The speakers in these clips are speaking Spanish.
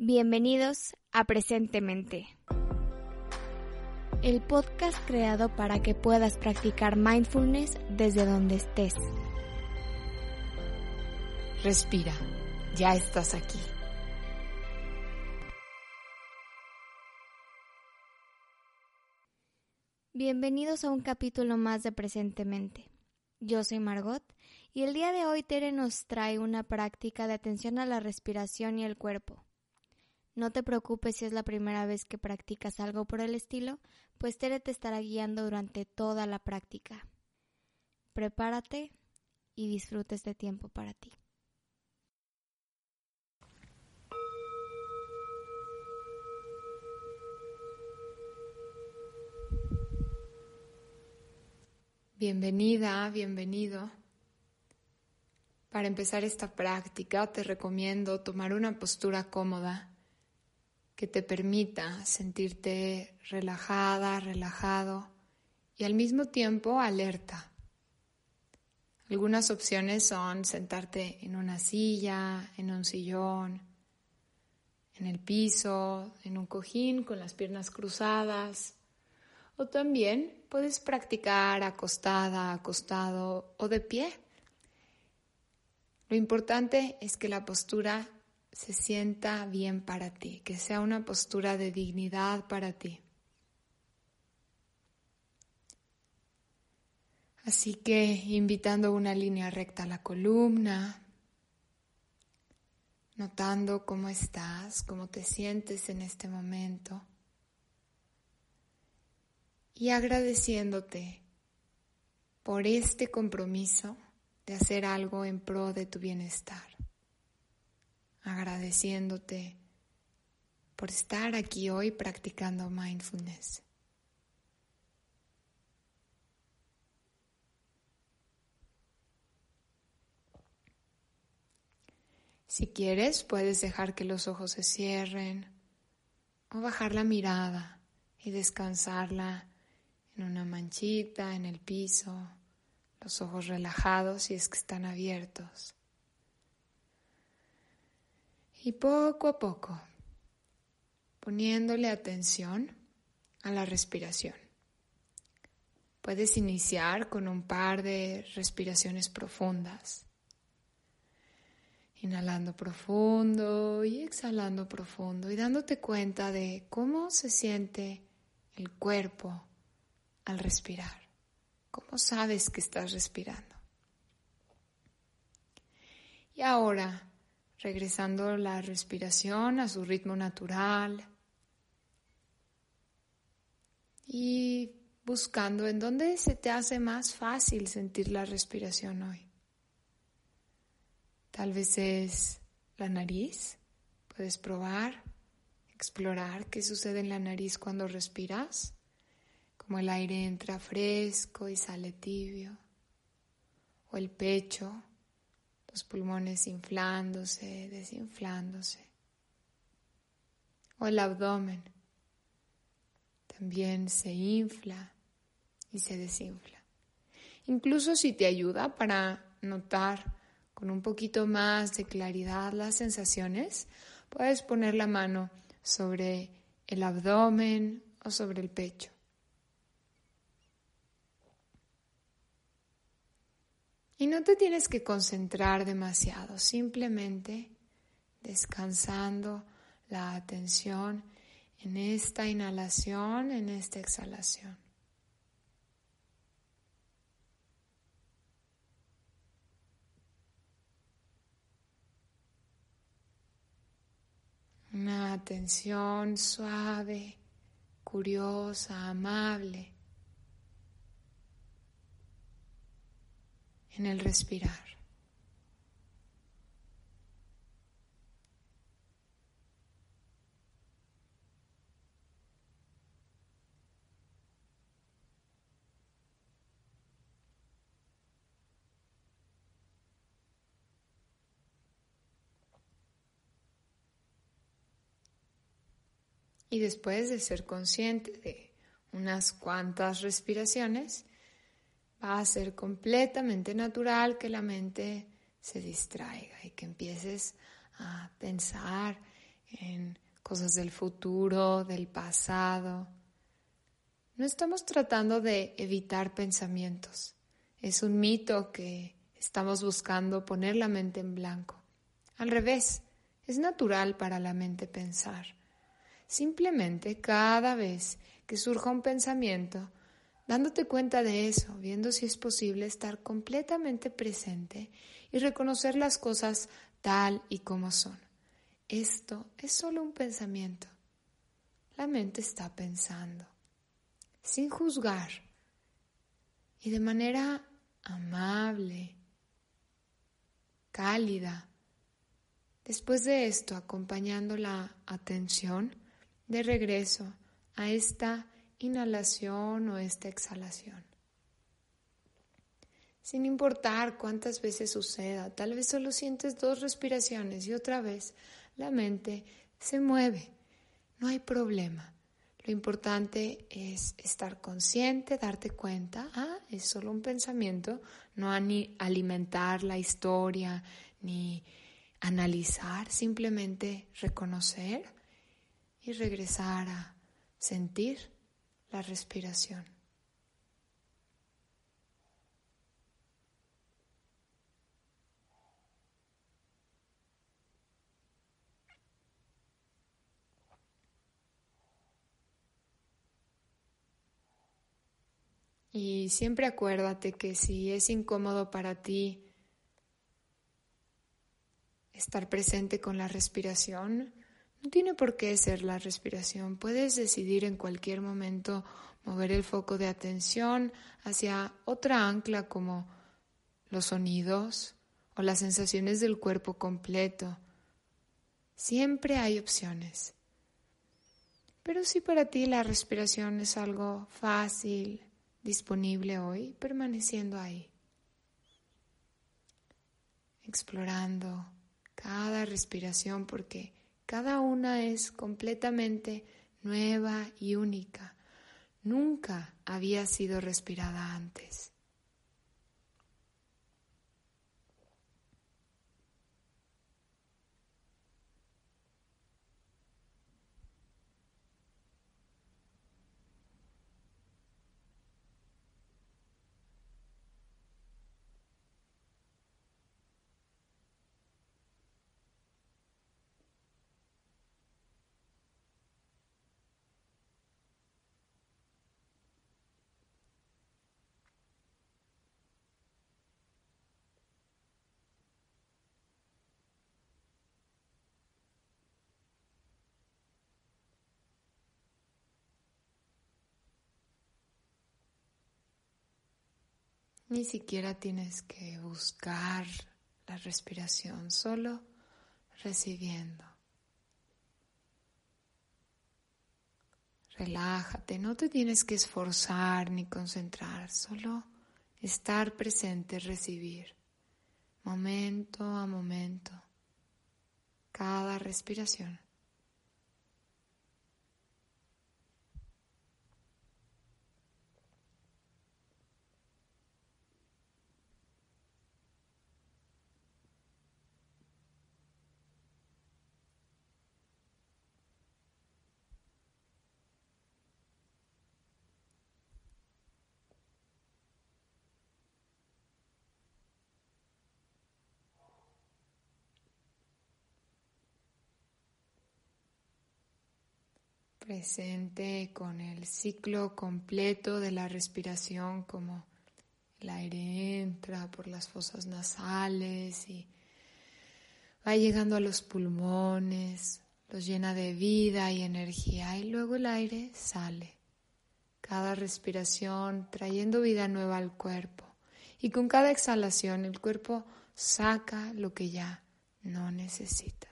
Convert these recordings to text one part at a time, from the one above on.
Bienvenidos a Presentemente, el podcast creado para que puedas practicar mindfulness desde donde estés. Respira, ya estás aquí. Bienvenidos a un capítulo más de Presentemente. Yo soy Margot y el día de hoy Tere nos trae una práctica de atención a la respiración y el cuerpo. No te preocupes si es la primera vez que practicas algo por el estilo, pues Tere te estará guiando durante toda la práctica. Prepárate y disfruta este tiempo para ti. Bienvenida, bienvenido. Para empezar esta práctica te recomiendo tomar una postura cómoda que te permita sentirte relajada, relajado y al mismo tiempo alerta. Algunas opciones son sentarte en una silla, en un sillón, en el piso, en un cojín con las piernas cruzadas. O también puedes practicar acostada, acostado o de pie. Lo importante es que la postura se sienta bien para ti, que sea una postura de dignidad para ti. Así que invitando una línea recta a la columna, notando cómo estás, cómo te sientes en este momento y agradeciéndote por este compromiso de hacer algo en pro de tu bienestar agradeciéndote por estar aquí hoy practicando mindfulness. Si quieres, puedes dejar que los ojos se cierren o bajar la mirada y descansarla en una manchita, en el piso, los ojos relajados si es que están abiertos. Y poco a poco, poniéndole atención a la respiración. Puedes iniciar con un par de respiraciones profundas. Inhalando profundo y exhalando profundo y dándote cuenta de cómo se siente el cuerpo al respirar. ¿Cómo sabes que estás respirando? Y ahora regresando la respiración a su ritmo natural y buscando en dónde se te hace más fácil sentir la respiración hoy. Tal vez es la nariz, puedes probar, explorar qué sucede en la nariz cuando respiras, como el aire entra fresco y sale tibio, o el pecho, los pulmones inflándose, desinflándose. O el abdomen también se infla y se desinfla. Incluso si te ayuda para notar con un poquito más de claridad las sensaciones, puedes poner la mano sobre el abdomen o sobre el pecho. Y no te tienes que concentrar demasiado, simplemente descansando la atención en esta inhalación, en esta exhalación. Una atención suave, curiosa, amable en el respirar. Y después de ser consciente de unas cuantas respiraciones, va a ser completamente natural que la mente se distraiga y que empieces a pensar en cosas del futuro, del pasado. No estamos tratando de evitar pensamientos. Es un mito que estamos buscando poner la mente en blanco. Al revés, es natural para la mente pensar. Simplemente cada vez que surja un pensamiento, dándote cuenta de eso, viendo si es posible estar completamente presente y reconocer las cosas tal y como son. Esto es solo un pensamiento. La mente está pensando, sin juzgar y de manera amable, cálida. Después de esto, acompañando la atención de regreso a esta inhalación o esta exhalación. Sin importar cuántas veces suceda, tal vez solo sientes dos respiraciones y otra vez la mente se mueve. No hay problema. Lo importante es estar consciente, darte cuenta, ah, es solo un pensamiento, no ni alimentar la historia, ni analizar, simplemente reconocer y regresar a sentir la respiración. Y siempre acuérdate que si es incómodo para ti estar presente con la respiración, no tiene por qué ser la respiración. Puedes decidir en cualquier momento mover el foco de atención hacia otra ancla como los sonidos o las sensaciones del cuerpo completo. Siempre hay opciones. Pero si para ti la respiración es algo fácil, disponible hoy, permaneciendo ahí, explorando cada respiración porque cada una es completamente nueva y única. Nunca había sido respirada antes. Ni siquiera tienes que buscar la respiración, solo recibiendo. Relájate, no te tienes que esforzar ni concentrar, solo estar presente, recibir, momento a momento, cada respiración. Presente con el ciclo completo de la respiración, como el aire entra por las fosas nasales y va llegando a los pulmones, los llena de vida y energía y luego el aire sale. Cada respiración trayendo vida nueva al cuerpo y con cada exhalación el cuerpo saca lo que ya no necesita.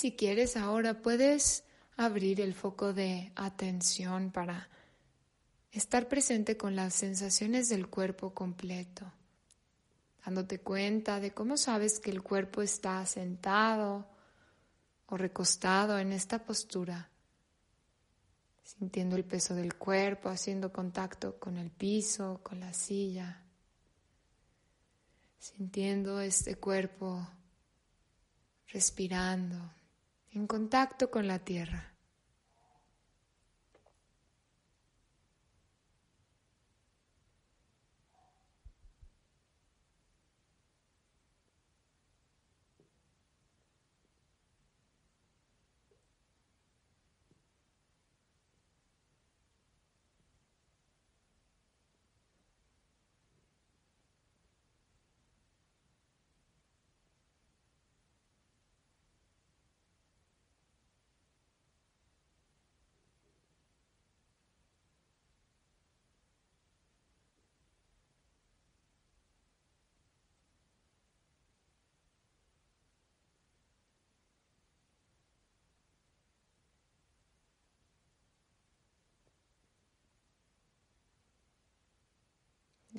Si quieres ahora puedes abrir el foco de atención para estar presente con las sensaciones del cuerpo completo, dándote cuenta de cómo sabes que el cuerpo está sentado o recostado en esta postura, sintiendo el peso del cuerpo, haciendo contacto con el piso, con la silla, sintiendo este cuerpo respirando, en contacto con la tierra.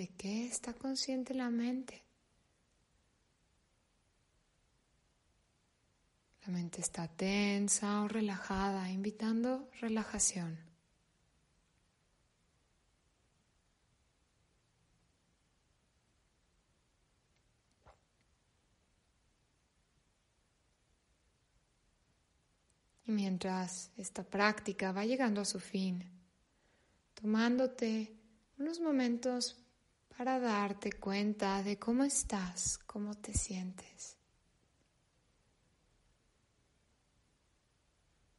¿De qué está consciente la mente? La mente está tensa o relajada, invitando relajación. Y mientras esta práctica va llegando a su fin, tomándote unos momentos para darte cuenta de cómo estás, cómo te sientes.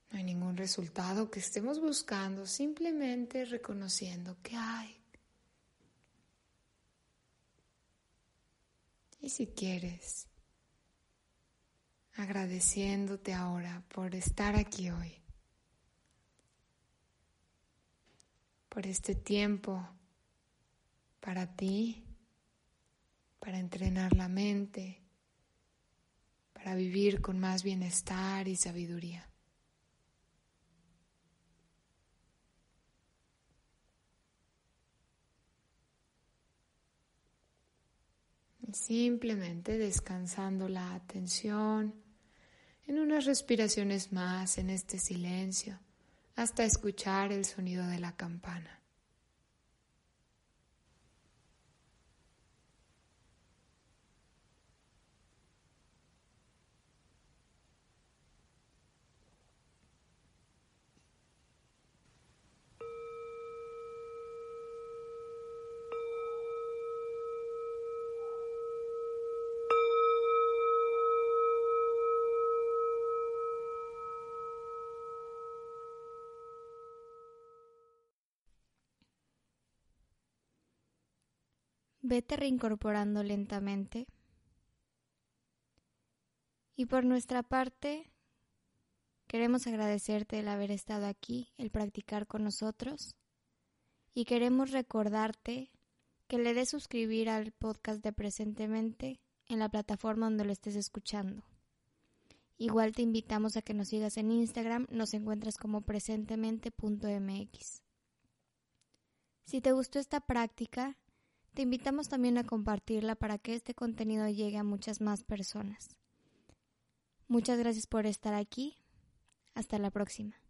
No hay ningún resultado que estemos buscando, simplemente reconociendo que hay. Y si quieres, agradeciéndote ahora por estar aquí hoy, por este tiempo para ti, para entrenar la mente, para vivir con más bienestar y sabiduría. simplemente descansando la atención en unas respiraciones más en este silencio hasta escuchar el sonido de la campana. Vete reincorporando lentamente. Y por nuestra parte, queremos agradecerte el haber estado aquí, el practicar con nosotros. Y queremos recordarte que le des suscribir al podcast de Presentemente en la plataforma donde lo estés escuchando. Igual te invitamos a que nos sigas en Instagram, nos encuentras como presentemente.mx. Si te gustó esta práctica, te invitamos también a compartirla para que este contenido llegue a muchas más personas. Muchas gracias por estar aquí. Hasta la próxima.